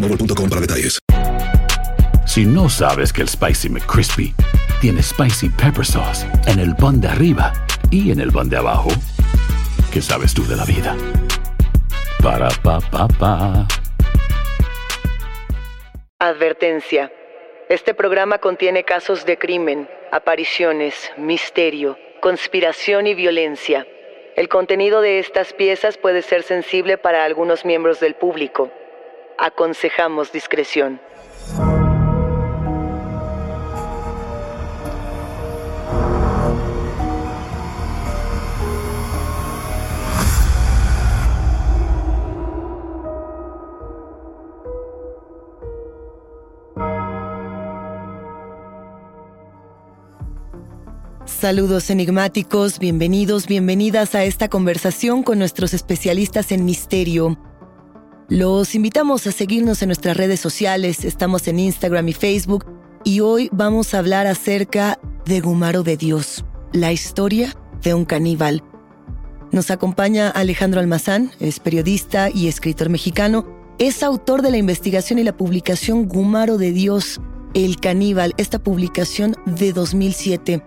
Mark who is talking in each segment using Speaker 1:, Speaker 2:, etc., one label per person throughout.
Speaker 1: boostmobile.com para detalles.
Speaker 2: Si no sabes que el Spicy McCrispy tiene Spicy Pepper Sauce en el pan de arriba y en el pan de abajo, ¿qué sabes tú de la vida? Para, pa, pa, pa.
Speaker 3: Advertencia. Este programa contiene casos de crimen, apariciones, misterio, conspiración y violencia. El contenido de estas piezas puede ser sensible para algunos miembros del público. Aconsejamos discreción. Saludos enigmáticos, bienvenidos, bienvenidas a esta conversación con nuestros especialistas en misterio. Los invitamos a seguirnos en nuestras redes sociales, estamos en Instagram y Facebook y hoy vamos a hablar acerca de Gumaro de Dios, la historia de un caníbal. Nos acompaña Alejandro Almazán, es periodista y escritor mexicano, es autor de la investigación y la publicación Gumaro de Dios, el caníbal, esta publicación de 2007.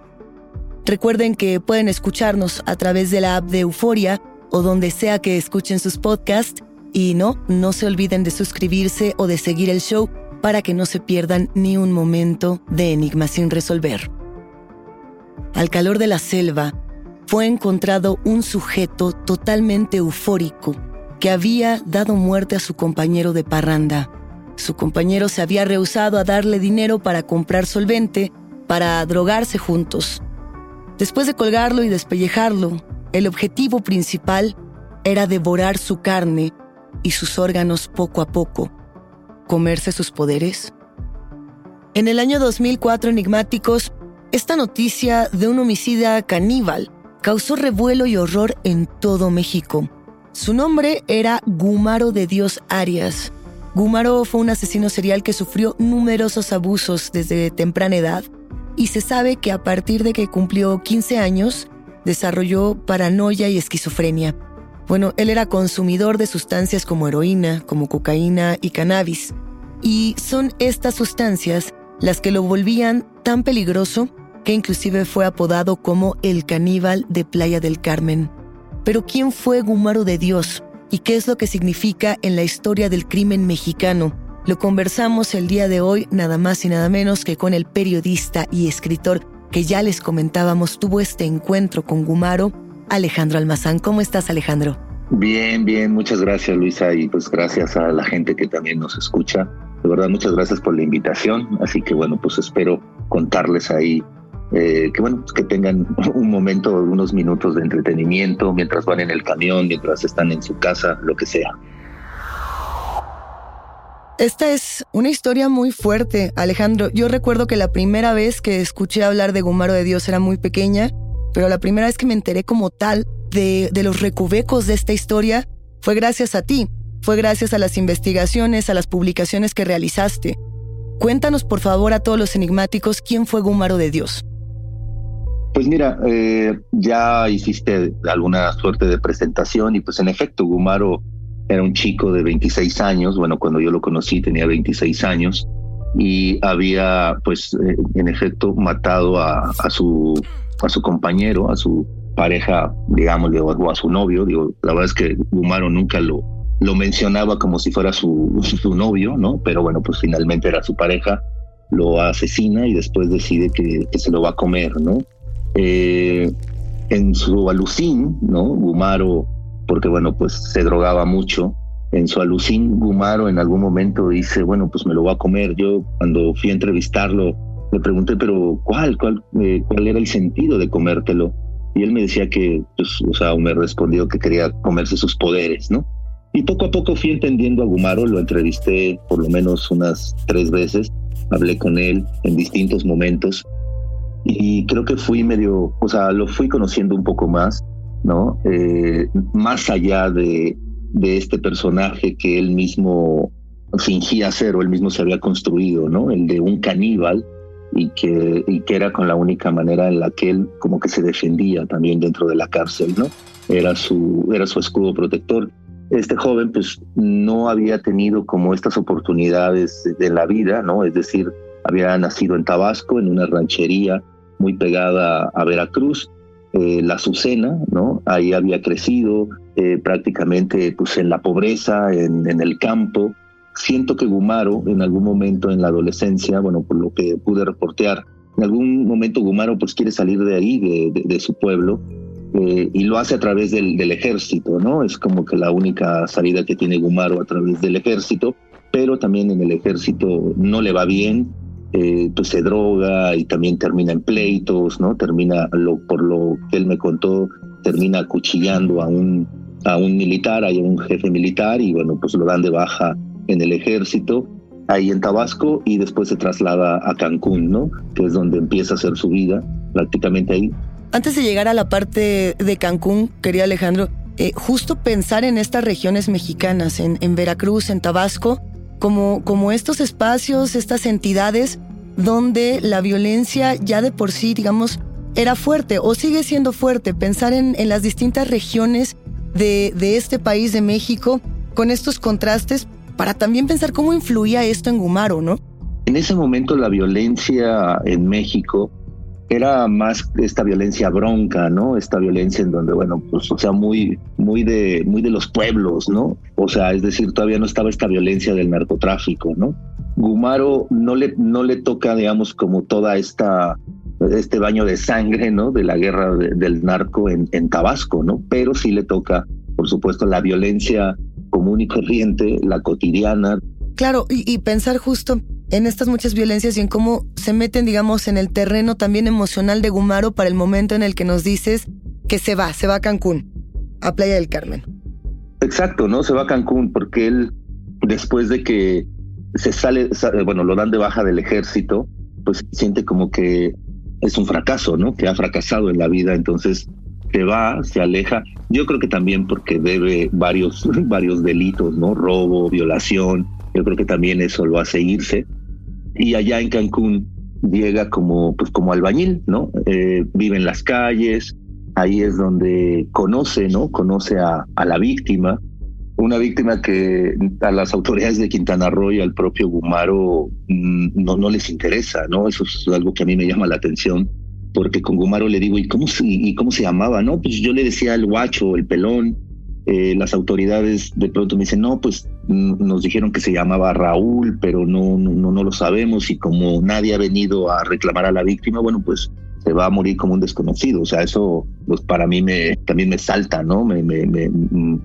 Speaker 3: Recuerden que pueden escucharnos a través de la app de Euforia o donde sea que escuchen sus podcasts. Y no, no se olviden de suscribirse o de seguir el show para que no se pierdan ni un momento de Enigma sin resolver. Al calor de la selva, fue encontrado un sujeto totalmente eufórico que había dado muerte a su compañero de parranda. Su compañero se había rehusado a darle dinero para comprar solvente, para drogarse juntos. Después de colgarlo y despellejarlo, el objetivo principal era devorar su carne y sus órganos poco a poco, comerse sus poderes. En el año 2004, enigmáticos, esta noticia de un homicida caníbal causó revuelo y horror en todo México. Su nombre era Gumaro de Dios Arias. Gumaro fue un asesino serial que sufrió numerosos abusos desde temprana edad y se sabe que a partir de que cumplió 15 años, desarrolló paranoia y esquizofrenia. Bueno, él era consumidor de sustancias como heroína, como cocaína y cannabis. Y son estas sustancias las que lo volvían tan peligroso que inclusive fue apodado como el caníbal de Playa del Carmen. Pero ¿quién fue Gumaro de Dios? ¿Y qué es lo que significa en la historia del crimen mexicano? Lo conversamos el día de hoy nada más y nada menos que con el periodista y escritor que ya les comentábamos tuvo este encuentro con Gumaro, Alejandro Almazán. ¿Cómo estás Alejandro?
Speaker 4: Bien, bien, muchas gracias Luisa y pues gracias a la gente que también nos escucha. De verdad, muchas gracias por la invitación. Así que bueno, pues espero contarles ahí eh, que bueno, que tengan un momento, unos minutos de entretenimiento mientras van en el camión, mientras están en su casa, lo que sea.
Speaker 3: Esta es una historia muy fuerte, Alejandro. Yo recuerdo que la primera vez que escuché hablar de Gumaro de Dios era muy pequeña, pero la primera vez que me enteré como tal de, de los recovecos de esta historia fue gracias a ti. fue gracias a las investigaciones, a las publicaciones que realizaste. Cuéntanos por favor a todos los enigmáticos quién fue Gumaro de Dios.
Speaker 4: Pues mira, eh, ya hiciste alguna suerte de presentación y pues en efecto Gumaro era un chico de 26 años, bueno, cuando yo lo conocí tenía 26 años y había pues eh, en efecto matado a, su, a su compañero, a su pareja, digamos, o a su novio. Digo, la verdad es que Gumaro nunca lo, lo mencionaba como si fuera su, su novio, ¿no? Pero bueno, pues finalmente era su pareja, lo asesina y después decide que, se lo va a comer, ¿no? Eh, en su alucín, ¿no? Gumaro, porque bueno, pues se drogaba mucho. En su alucín, Gumaro en algún momento dice, bueno, pues me lo voy a comer. Yo cuando fui a entrevistarlo, le pregunté, pero ¿cuál? ¿Cuál, eh, cuál era el sentido de comértelo? Y él me decía que, pues, o sea, me respondió que quería comerse sus poderes, ¿no? Y poco a poco fui entendiendo a Gumaro, lo entrevisté por lo menos unas tres veces, hablé con él en distintos momentos y creo que fui medio, o sea, lo fui conociendo un poco más, ¿no? Eh, más allá de, de este personaje que él mismo fingía ser o él mismo se había construido, ¿no? El de un caníbal y que, y que era con la única manera en la que él como que se defendía también dentro de la cárcel, ¿no? Era su, era su escudo protector. Este joven pues no había tenido como estas oportunidades de la vida, ¿no? Es decir, había nacido en Tabasco, en una ranchería muy pegada a Veracruz, eh, la Azucena, ¿no? Ahí había crecido eh, prácticamente pues, en la pobreza, en, en, el campo. Siento que Gumaro, en algún momento en la adolescencia, bueno, por lo que pude reportear, en algún momento Gumaro pues quiere salir de ahí, de, de, su pueblo, eh, y lo hace a través del, del, ejército, ¿no? Es como que la única salida que tiene Gumaro a través del ejército, pero también en el ejército no le va bien, eh, pues se droga y también termina en pleitos, ¿no? Termina, lo, por lo que él me contó, termina acuchillando a un, a un militar, a un jefe militar y bueno, pues lo dan de baja en el ejército, ahí en Tabasco y después se traslada a Cancún, ¿no? Que es donde empieza a hacer su vida, prácticamente ahí.
Speaker 3: Antes de llegar a la parte de Cancún, quería Alejandro, eh, justo pensar en estas regiones mexicanas, en, en Veracruz, en Tabasco, como, como estos espacios, estas entidades donde la violencia ya de por sí, digamos, era fuerte o sigue siendo fuerte. Pensar en, en las distintas regiones de, de este país, de México, con estos contrastes, para también pensar cómo influía esto en Gumaro, ¿no?
Speaker 4: En ese momento la violencia en México era más esta violencia bronca, ¿no? Esta violencia en donde, bueno, pues, o sea, muy, muy de, muy de los pueblos, ¿no? O sea, es decir, todavía no estaba esta violencia del narcotráfico, ¿no? Gumaro no le, no le toca, digamos, como toda esta, este baño de sangre, ¿no? De la guerra del narco en, en Tabasco, ¿no? Pero sí le toca, por supuesto, la violencia común y corriente, la cotidiana.
Speaker 3: Claro, y, y pensar justo en estas muchas violencias y en cómo se meten, digamos, en el terreno también emocional de Gumaro para el momento en el que nos dices que se va, se va a Cancún, a Playa del Carmen.
Speaker 4: Exacto, ¿no? Se va a Cancún porque él, después de que se sale, bueno, lo dan de baja del ejército, pues siente como que es un fracaso, ¿no? Que ha fracasado en la vida, entonces se va, se aleja. Yo creo que también porque debe varios, varios delitos, ¿no? Robo, violación. Yo creo que también eso lo hace irse y allá en Cancún llega como, pues como albañil, ¿no? Eh, vive en las calles, ahí es donde conoce, ¿no? Conoce a, a, la víctima, una víctima que a las autoridades de Quintana Roo y al propio Gumaro mm, no, no les interesa, ¿no? Eso es algo que a mí me llama la atención, porque con Gumaro le digo, ¿y cómo, y cómo se llamaba? No, pues yo le decía el guacho, el pelón, eh, las autoridades de pronto me dicen, no, pues nos dijeron que se llamaba Raúl, pero no, no, no lo sabemos y como nadie ha venido a reclamar a la víctima, bueno, pues se va a morir como un desconocido. O sea, eso pues para mí me, también me salta, ¿no? Me, me,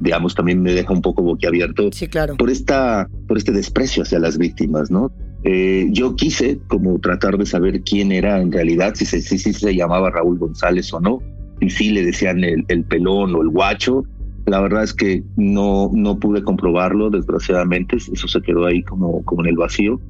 Speaker 4: digamos, también me deja un poco boquiabierto
Speaker 3: sí, claro.
Speaker 4: por, esta, por este desprecio hacia las víctimas, ¿no? Eh, yo quise como tratar de saber quién era en realidad, si se, si, si se llamaba Raúl González o no, y si le decían el, el pelón o el guacho, la verdad es que no, no pude comprobarlo, desgraciadamente, eso se quedó ahí como, como en el vacío.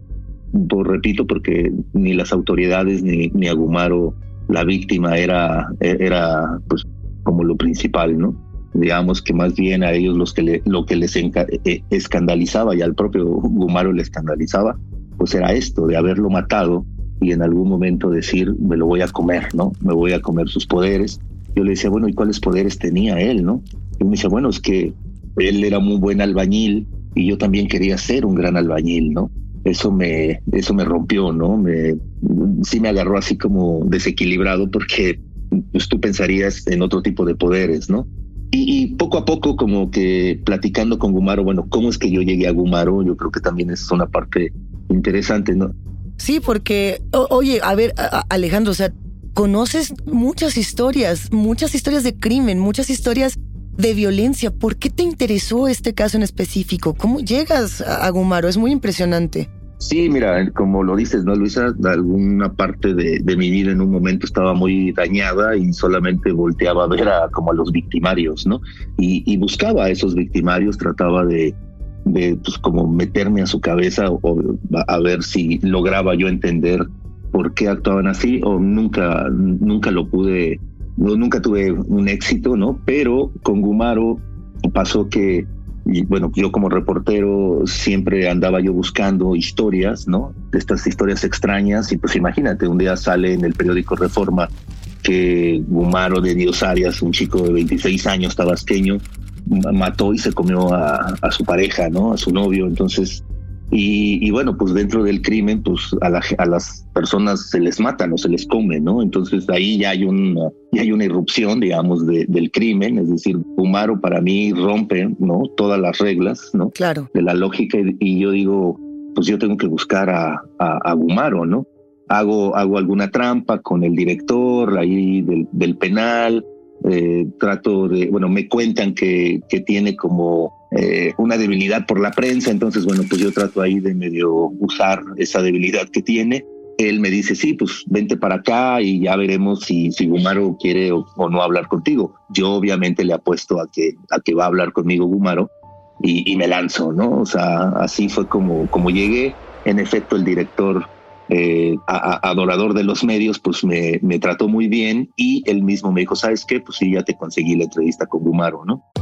Speaker 4: Pues, repito, porque ni las autoridades ni, ni Agumaro, la víctima, era, era pues como lo principal, ¿no? digamos que más bien a ellos los que lo que les eh, escandalizaba y al propio Gumaro le escandalizaba, pues era esto, de haberlo matado y en algún momento decir, me lo voy a comer, ¿no? Me voy a comer sus poderes. Yo le decía, bueno, ¿y cuáles poderes tenía él, no? Y me dice, bueno, es que él era muy buen albañil y yo también quería ser un gran albañil, ¿no? Eso me, eso me rompió, ¿no? Me, sí me agarró así como desequilibrado porque pues, tú pensarías en otro tipo de poderes, ¿no? Y, poco a poco como que platicando con Gumaro, bueno, ¿cómo es que yo llegué a Gumaro? Yo creo que también es una parte interesante, ¿no?
Speaker 3: Sí, porque, oye, a ver, Alejandro, o sea, conoces muchas historias, muchas historias de crimen, muchas historias de violencia. ¿Por qué te interesó este caso en específico? ¿Cómo llegas a Gumaro? Es muy impresionante.
Speaker 4: Sí, mira, como lo dices, ¿no, Luisa? Alguna parte de, mi vida en un momento estaba muy dañada y solamente volteaba a ver a, como a los victimarios, ¿no? Y, buscaba a esos victimarios, trataba de, de pues, como meterme a su cabeza o, a ver si lograba yo entender por qué actuaban así o nunca, nunca lo pude, nunca tuve un éxito, ¿no? Pero con Gumaro pasó que y bueno, yo como reportero siempre andaba yo buscando historias, ¿no? Estas historias extrañas y pues imagínate, un día sale en el periódico Reforma que Gumaro de Dios Arias, un chico de 26 años tabasqueño, mató y se comió a, a su pareja, ¿no? A su novio. Entonces y, bueno, pues dentro del crimen, pues a, a, las personas se les mata, no se les come, ¿no? Entonces ahí ya hay una, ya hay una irrupción, digamos, del crimen, es decir, Gumaro para mí rompe, ¿no? Todas las reglas, ¿no?
Speaker 3: Claro.
Speaker 4: De la lógica y yo digo, pues yo tengo que buscar a, a, Gumaro, ¿no? Hago, hago alguna trampa con el director ahí del, del penal, eh, trato de, bueno, me cuentan que, que tiene como eh, una debilidad por la prensa, entonces, bueno, pues yo trato ahí de medio usar esa debilidad que tiene. Él me dice, sí, pues vente para acá y ya veremos si, si Gumaro quiere o, no hablar contigo. Yo obviamente le apuesto a que, a que va a hablar conmigo Gumaro y, y me lanzo, ¿no? O sea, así fue como, como llegué. En efecto, el director eh, adorador de los medios, pues me, me, trató muy bien y él mismo me dijo, ¿sabes qué? Pues sí, ya te conseguí la entrevista con Gumaro, ¿no?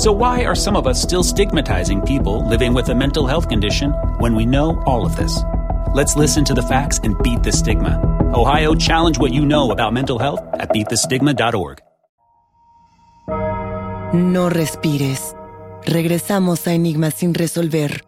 Speaker 5: So, why are some of us still stigmatizing people living with a mental health condition when we know all of this? Let's listen to the facts and beat the stigma. Ohio, challenge what you know about mental health at beatthestigma.org.
Speaker 3: No respires. Regresamos a Enigmas sin resolver.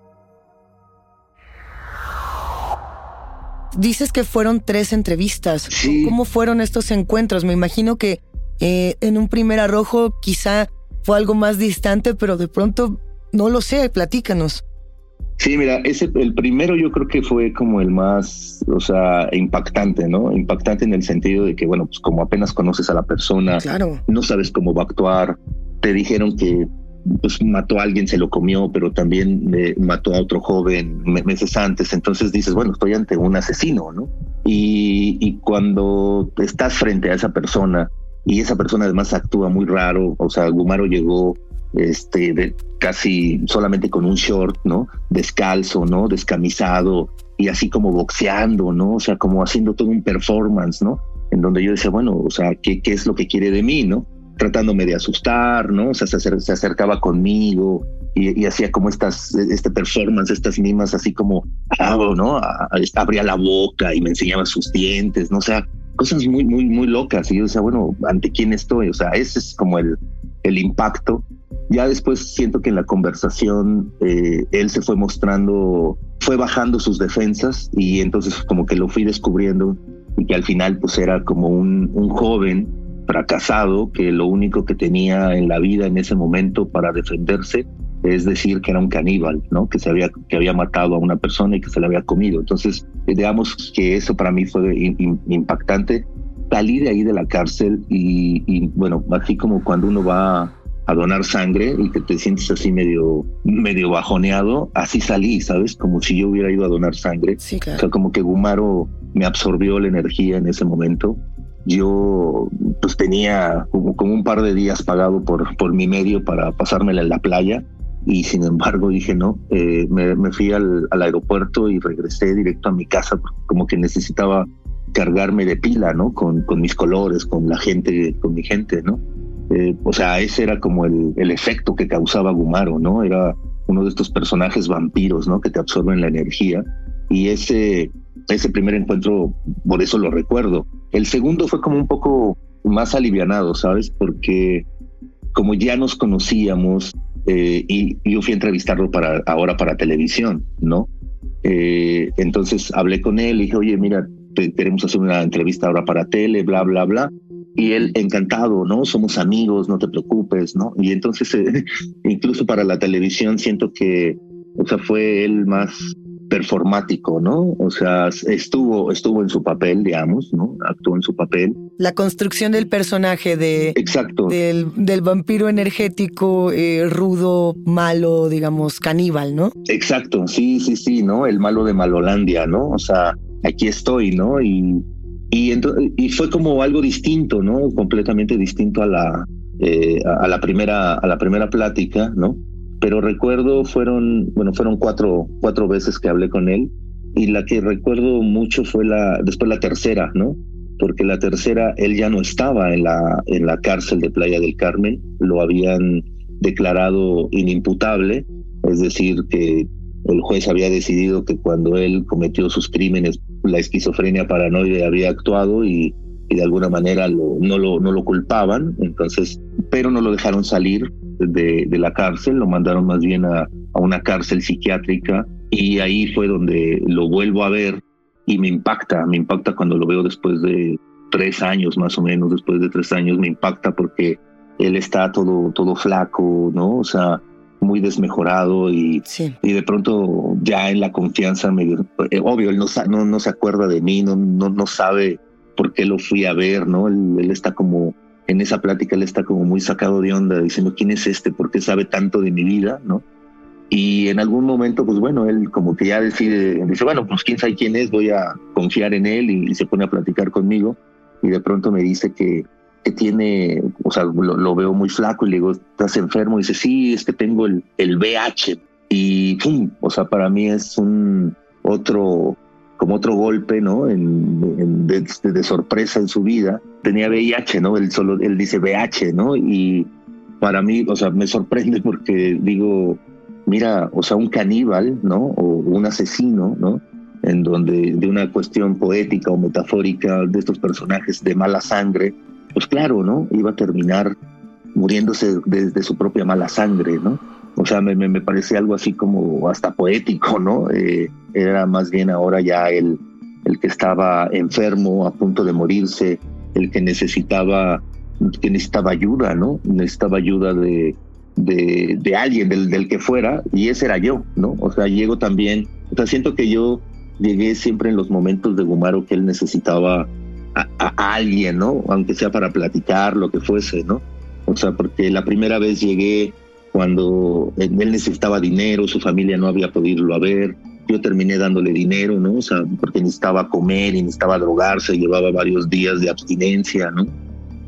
Speaker 3: Dices que fueron tres entrevistas. Sí. ¿Cómo fueron estos encuentros? Me imagino que eh, en un primer arrojo quizá fue algo más distante, pero de pronto no lo sé, platícanos.
Speaker 4: Sí, mira, ese, el primero yo creo que fue como el más, o sea, impactante, ¿no? Impactante en el sentido de que, bueno, pues como apenas conoces a la persona,
Speaker 3: claro.
Speaker 4: no sabes cómo va a actuar, te dijeron que pues mató a alguien, se lo comió, pero también mató a otro joven meses antes. Entonces dices, bueno, estoy ante un asesino, ¿no? Y, y cuando estás frente a esa persona y esa persona además actúa muy raro, o sea, Gumaro llegó este de, casi solamente con un short, ¿no? Descalzo, ¿no? Descamisado y así como boxeando, ¿no? O sea, como haciendo todo un performance, ¿no? En donde yo decía, bueno, o sea, ¿qué, qué es lo que quiere de mí, ¿no? tratándome de asustar, ¿no? O sea, se, acercaba conmigo y, hacía como estas, este performance, estas mimas así como, ¿no? abría la boca y me enseñaba sus dientes, ¿no? O sea, cosas muy, muy, muy locas. Y yo decía, bueno, ¿ante quién estoy? O sea, ese es como el, el impacto. Ya después siento que en la conversación eh, él se fue mostrando, fue bajando sus defensas y entonces como que lo fui descubriendo y que al final pues era como un, un joven fracasado que lo único que tenía en la vida en ese momento para defenderse es decir que era un caníbal, ¿no? Que se había que había matado a una persona y que se la había comido. Entonces, digamos que eso para mí fue impactante. Salí de ahí de la cárcel y, y, bueno, así como cuando uno va a donar sangre y que te sientes así medio medio bajoneado, así salí, ¿sabes? Como si yo hubiera ido a donar sangre.
Speaker 3: Sí, claro.
Speaker 4: O sea, como que Gumaro me absorbió la energía en ese momento yo pues tenía como, como, un par de días pagado por, por mi medio para pasármela en la playa y sin embargo dije no, eh, me, me, fui al, al, aeropuerto y regresé directo a mi casa como que necesitaba cargarme de pila, ¿no? Con, con mis colores, con la gente, con mi gente, ¿no? Eh, o sea, ese era como el, el, efecto que causaba Gumaro, ¿no? Era uno de estos personajes vampiros, ¿no? Que te absorben la energía y ese, ese primer encuentro, por eso lo recuerdo. El segundo fue como un poco más alivianado, ¿sabes? Porque como ya nos conocíamos, eh, y yo fui a entrevistarlo para ahora para televisión, ¿no? Eh, entonces hablé con él y dije, oye, mira, te, queremos hacer una entrevista ahora para tele, bla, bla, bla. Y él encantado, ¿no? Somos amigos, no te preocupes, ¿no? Y entonces, eh, incluso para la televisión, siento que, o sea, fue él más performático, ¿no? O sea, estuvo, estuvo en su papel, digamos, ¿no? Actuó en su papel.
Speaker 3: La construcción del personaje de...
Speaker 4: Exacto.
Speaker 3: Del, del vampiro energético, eh, rudo, malo, digamos, caníbal, ¿no?
Speaker 4: Exacto, sí, sí, sí, ¿no? El malo de Malolandia, ¿no? O sea, aquí estoy, ¿no? Y, y, y fue como algo distinto, ¿no? Completamente distinto a la, eh, a la primera, a la primera plática, ¿no? Pero recuerdo fueron, bueno, fueron cuatro, cuatro veces que hablé con él y la que recuerdo mucho fue la, después la tercera, ¿no? Porque la tercera, él ya no estaba en la, en la cárcel de Playa del Carmen, lo habían declarado inimputable, es decir, que el juez había decidido que cuando él cometió sus crímenes, la esquizofrenia paranoide había actuado y, y de alguna manera no, lo, no lo culpaban, entonces, pero no lo dejaron salir de, de la cárcel, lo mandaron más bien a, a, una cárcel psiquiátrica y ahí fue donde lo vuelvo a ver y me impacta, me impacta cuando lo veo después de tres años más o menos, después de tres años me impacta porque él está todo, todo flaco, ¿no? O sea, muy desmejorado y,
Speaker 3: sí.
Speaker 4: y de pronto ya en la confianza, me, eh, obvio, él no, no, no se acuerda de mí, no, no, no sabe por qué lo fui a ver, ¿no? Él, él está como en esa plática él está como muy sacado de onda, diciendo, ¿quién es este? ¿Por qué sabe tanto de mi vida? ¿no? Y en algún momento, pues bueno, él como que ya decide, dice, bueno, pues quién sabe quién es, voy a confiar en él y, y se pone a platicar conmigo. Y de pronto me dice que, que tiene, o sea, lo, lo, veo muy flaco y le digo, ¿estás enfermo? Y dice, sí, es que tengo el, el VH. Y, ¡pum! o sea, para mí es un otro, como otro golpe, ¿no? En, en de, de, sorpresa en su vida. Tenía VIH, ¿no? Él solo, él dice VH, ¿no? Y para mí, o sea, me sorprende porque digo, mira, o sea, un caníbal, ¿no? O un asesino, ¿no? En donde de una cuestión poética o metafórica de estos personajes de mala sangre, pues claro, ¿no? Iba a terminar muriéndose desde de su propia mala sangre, ¿no? O sea, me, me, me, parece algo así como hasta poético, ¿no? Eh, era más bien ahora ya el, el que estaba enfermo, a punto de morirse, el que necesitaba, que necesitaba ayuda, ¿no? Necesitaba ayuda de, de, de alguien, del, del, que fuera, y ese era yo, ¿no? O sea, llego también, o sea, siento que yo llegué siempre en los momentos de Gumaro que él necesitaba a, a, alguien, ¿no? Aunque sea para platicar, lo que fuese, ¿no? O sea, porque la primera vez llegué cuando él necesitaba dinero, su familia no había podido a ver, yo terminé dándole dinero, ¿no? O sea, porque necesitaba comer y necesitaba drogarse, llevaba varios días de abstinencia, ¿no?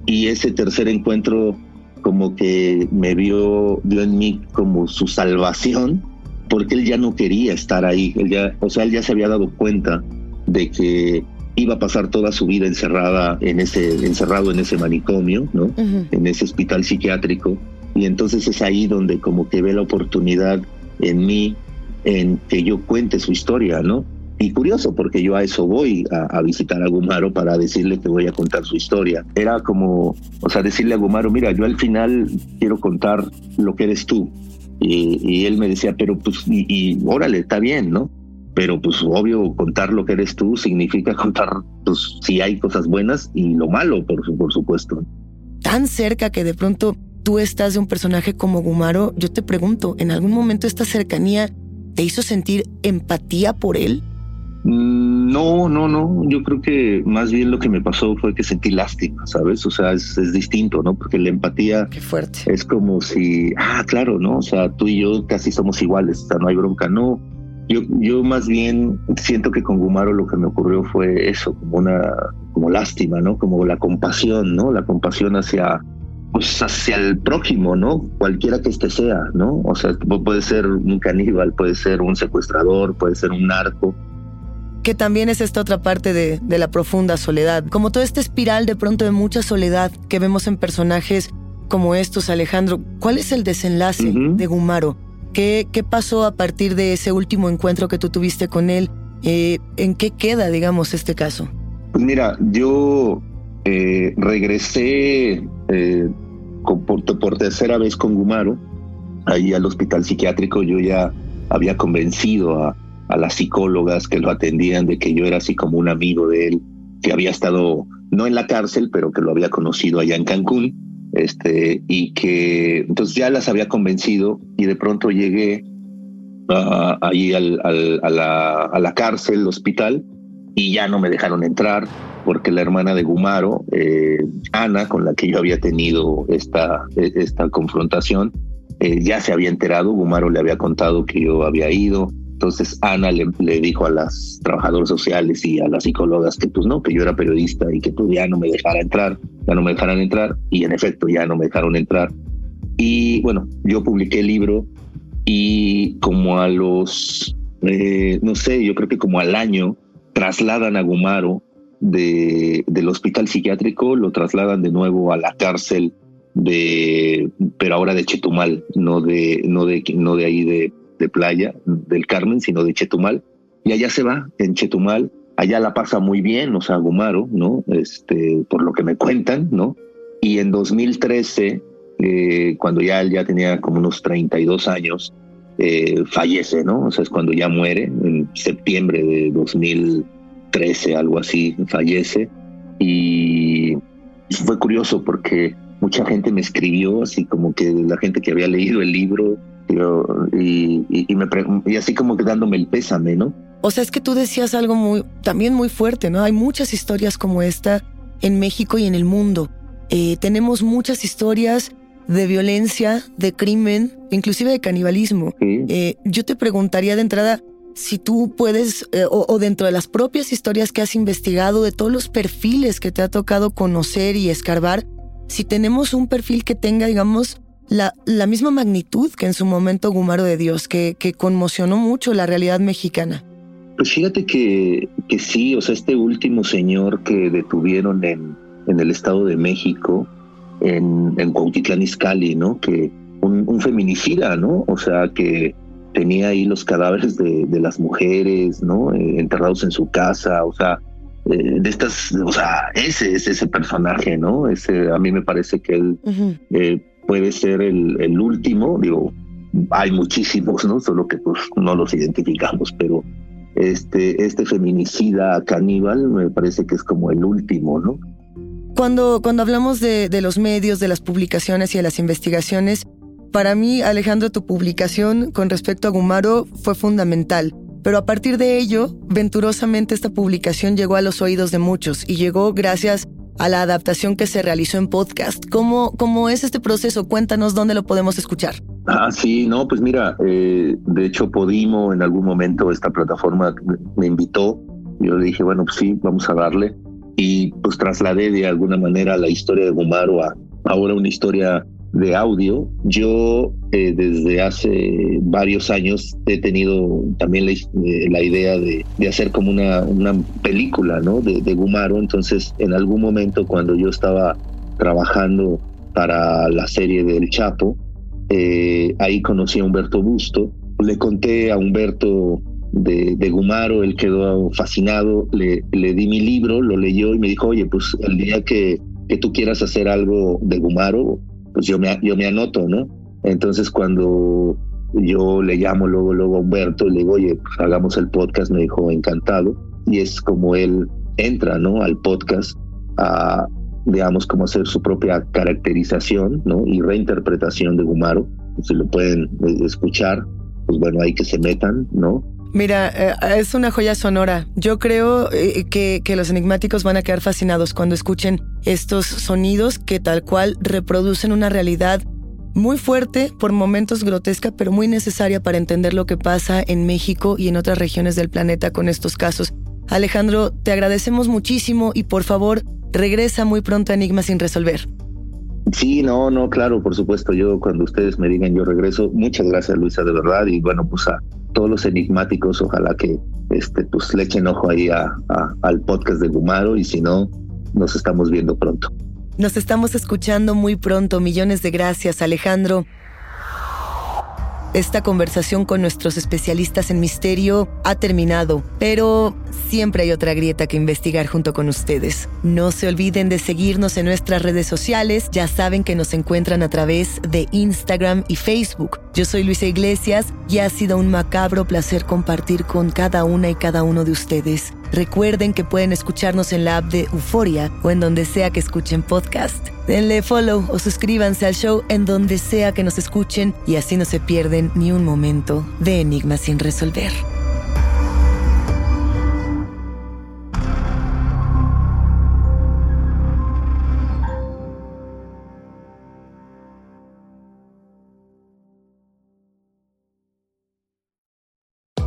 Speaker 4: Y ese tercer encuentro como que me vio, vio en mí como su salvación, porque él ya no quería estar ahí, él ya, o sea, él ya se había dado cuenta de que iba a pasar toda su vida encerrada en ese, encerrado en ese manicomio, ¿no? Uh -huh. En ese hospital psiquiátrico y entonces es ahí donde como que ve la oportunidad en mí en que yo cuente su historia, ¿no? Y curioso, porque yo a eso voy a, visitar a Gumaro para decirle que voy a contar su historia. Era como, o sea, decirle a Gumaro, mira, yo al final quiero contar lo que eres tú. Y, él me decía, pero pues, y, órale, está bien, ¿no? pero pues obvio contar lo que eres tú significa contar pues si hay cosas buenas y lo malo por, por supuesto.
Speaker 3: Tan cerca que de pronto tú estás de un personaje como Gumaro, yo te pregunto, ¿en algún momento esta cercanía te hizo sentir empatía por él?
Speaker 4: No, no, no. Yo creo que más bien lo que me pasó fue que sentí lástima, ¿sabes? O sea, es, es, distinto, ¿no? Porque la empatía
Speaker 3: Qué fuerte.
Speaker 4: es como si, ah, claro, ¿no? O sea, tú y yo casi somos iguales, o sea, no hay bronca, no. Yo, yo más bien siento que con Gumaro lo que me ocurrió fue eso, como una, como lástima, ¿no? Como la compasión, ¿no? La compasión hacia, pues hacia el prójimo, ¿no? Cualquiera que este sea, ¿no? O sea, puede ser un caníbal, puede ser un secuestrador, puede ser un narco.
Speaker 3: Que también es esta otra parte de, de la profunda soledad. Como toda esta espiral de pronto de mucha soledad que vemos en personajes como estos, Alejandro. ¿Cuál es el desenlace de Gumaro? ¿Qué, pasó a partir de ese último encuentro que tú tuviste con él? Eh, ¿En qué queda, digamos, este caso?
Speaker 4: Pues mira, yo eh, regresé eh, por, tercera vez con Gumaro, ahí al hospital psiquiátrico. Yo ya había convencido a, las psicólogas que lo atendían de que yo era así como un amigo de él, que había estado no en la cárcel, pero que lo había conocido allá en Cancún este, y que entonces ya las había convencido y de pronto llegué uh, ahí al, a, la, a, la, cárcel, al hospital, y ya no me dejaron entrar porque la hermana de Gumaro, eh, Ana, con la que yo había tenido esta, esta confrontación, eh, ya se había enterado, Gumaro le había contado que yo había ido, entonces Ana le, dijo a las trabajadoras sociales y a las psicólogas que pues no, que yo era periodista y que pues ya no me dejara entrar, ya no me dejaran entrar y en efecto ya no me dejaron entrar. Y bueno, yo publiqué el libro y como a los, eh, no sé, yo creo que como al año trasladan a Gumaro de, del hospital psiquiátrico, lo trasladan de nuevo a la cárcel de, pero ahora de Chetumal, no de, no de, no de ahí de de playa del Carmen, sino de Chetumal. Y allá se va, en Chetumal. Allá la pasa muy bien, o sea, Gumaro, ¿no? Este, por lo que me cuentan, ¿no? Y en 2013, eh, cuando ya él ya tenía como unos 32 años, eh, fallece, ¿no? O sea, es cuando ya muere, en septiembre de 2013, algo así, fallece. Y fue curioso porque mucha gente me escribió, así como que la gente que había leído el libro y, y, me, y así como que dándome el pésame, ¿no?
Speaker 3: O sea, es que tú decías algo muy, también muy fuerte, ¿no? Hay muchas historias como esta en México y en el mundo. Eh, tenemos muchas historias de violencia, de crimen, inclusive de canibalismo. Eh, yo te preguntaría de entrada si tú puedes, eh, o, o, dentro de las propias historias que has investigado, de todos los perfiles que te ha tocado conocer y escarbar, si tenemos un perfil que tenga, digamos, la, la misma magnitud que en su momento Gumaro de Dios, que, que conmocionó mucho la realidad mexicana.
Speaker 4: Pues fíjate que, que sí, o sea, este último señor que detuvieron en, en el Estado de México, en, en Cuautitlán Izcalli, ¿no? Que un, feminicida, ¿no? O sea, que tenía ahí los cadáveres de, de las mujeres, ¿no? Eh, enterrados en su casa, o sea, eh, de estas, o sea, ese es ese personaje, ¿no? Ese, a mí me parece que él puede ser el, el, último, digo, hay muchísimos, ¿no? Solo que pues no los identificamos, pero este, este feminicida caníbal me parece que es como el último, ¿no?
Speaker 3: Cuando, cuando hablamos de, de los medios, de las publicaciones y de las investigaciones, para mí, Alejandro, tu publicación con respecto a Gumaro fue fundamental. Pero a partir de ello, venturosamente esta publicación llegó a los oídos de muchos y llegó gracias a la adaptación que se realizó en podcast. ¿Cómo, cómo es este proceso? Cuéntanos dónde lo podemos escuchar.
Speaker 4: Ah, sí, no, pues mira, eh, de hecho Podimo en algún momento esta plataforma me invitó. Yo le dije, bueno, pues sí, vamos a darle. Y pues trasladé de alguna manera la historia de Gumaro a ahora una historia de audio. Yo eh, desde hace varios años he tenido también la, eh, idea de, hacer como una, película ¿no? de, Gumaro. Entonces, en algún momento cuando yo estaba trabajando para la serie del Chapo, eh, ahí conocí a Humberto Busto. Le conté a Humberto de, de, Gumaro, él quedó fascinado, le, le di mi libro, lo leyó y me dijo, oye, pues el día que, que tú quieras hacer algo de Gumaro, pues yo me, yo me anoto, ¿no? Entonces cuando yo le llamo luego, luego a Humberto y le digo, oye, pues hagamos el podcast, me dijo encantado. Y es como él entra, ¿no? Al podcast a, digamos, como hacer su propia caracterización, ¿no? Y reinterpretación de Gumaro. Si lo pueden eh, escuchar, pues bueno, hay que se metan, ¿no?
Speaker 3: Mira, eh, es una joya sonora. Yo creo eh, que, que, los enigmáticos van a quedar fascinados cuando escuchen estos sonidos que tal cual reproducen una realidad muy fuerte, por momentos grotesca, pero muy necesaria para entender lo que pasa en México y en otras regiones del planeta con estos casos. Alejandro, te agradecemos muchísimo y por favor, regresa muy pronto a Enigma sin resolver.
Speaker 4: Sí, no, no, claro, por supuesto. Yo cuando ustedes me digan yo regreso. Muchas gracias, Luisa, de verdad. Y bueno, pues a todos los enigmáticos, ojalá que este, pues le echen ojo ahí a, al podcast de Gumaro y si no, nos estamos viendo pronto.
Speaker 3: Nos estamos escuchando muy pronto. Millones de gracias, Alejandro. Esta conversación con nuestros especialistas en misterio ha terminado, pero siempre hay otra grieta que investigar junto con ustedes. No se olviden de seguirnos en nuestras redes sociales, ya saben que nos encuentran a través de Instagram y Facebook. Yo soy Luisa Iglesias y ha sido un macabro placer compartir con cada una y cada uno de ustedes. Recuerden que pueden escucharnos en la app de Euforia o en donde sea que escuchen podcast. Denle follow o suscríbanse al show en donde sea que nos escuchen y así no se pierden ni un momento de enigmas sin resolver.